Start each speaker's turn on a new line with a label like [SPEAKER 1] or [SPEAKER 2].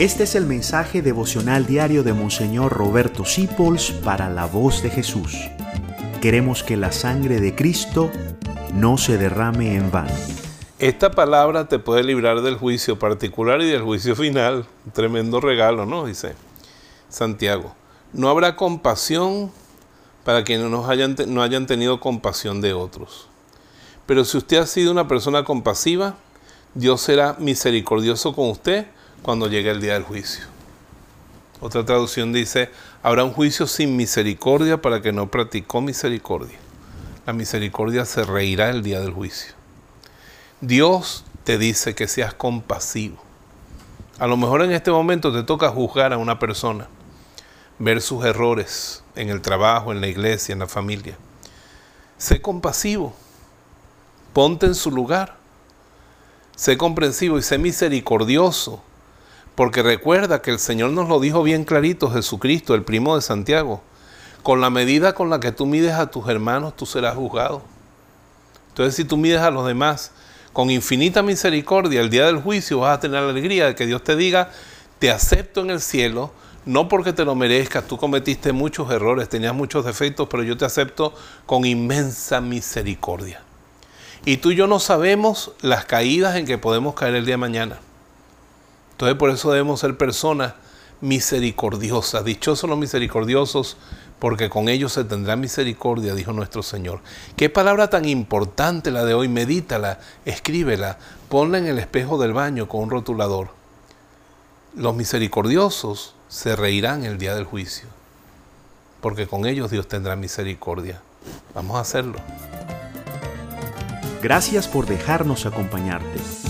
[SPEAKER 1] Este es el mensaje devocional diario de Monseñor Roberto Sipols para la voz de Jesús. Queremos que la sangre de Cristo no se derrame en vano.
[SPEAKER 2] Esta palabra te puede librar del juicio particular y del juicio final. tremendo regalo, ¿no? Dice Santiago. No habrá compasión para quienes no hayan tenido compasión de otros. Pero si usted ha sido una persona compasiva, Dios será misericordioso con usted cuando llegue el día del juicio. Otra traducción dice, habrá un juicio sin misericordia para que no practicó misericordia. La misericordia se reirá el día del juicio. Dios te dice que seas compasivo. A lo mejor en este momento te toca juzgar a una persona, ver sus errores en el trabajo, en la iglesia, en la familia. Sé compasivo, ponte en su lugar, sé comprensivo y sé misericordioso porque recuerda que el Señor nos lo dijo bien clarito, Jesucristo, el primo de Santiago. Con la medida con la que tú mides a tus hermanos, tú serás juzgado. Entonces, si tú mides a los demás con infinita misericordia, el día del juicio vas a tener la alegría de que Dios te diga, te acepto en el cielo, no porque te lo merezcas, tú cometiste muchos errores, tenías muchos defectos, pero yo te acepto con inmensa misericordia. Y tú y yo no sabemos las caídas en que podemos caer el día de mañana. Entonces por eso debemos ser personas misericordiosas. Dichosos los misericordiosos, porque con ellos se tendrá misericordia, dijo nuestro Señor. Qué palabra tan importante la de hoy, medítala, escríbela, ponla en el espejo del baño con un rotulador. Los misericordiosos se reirán el día del juicio, porque con ellos Dios tendrá misericordia. Vamos a hacerlo.
[SPEAKER 1] Gracias por dejarnos acompañarte.